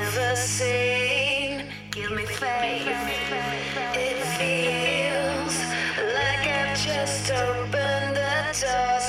never seen. Give me faith. It feels like I've just opened the door.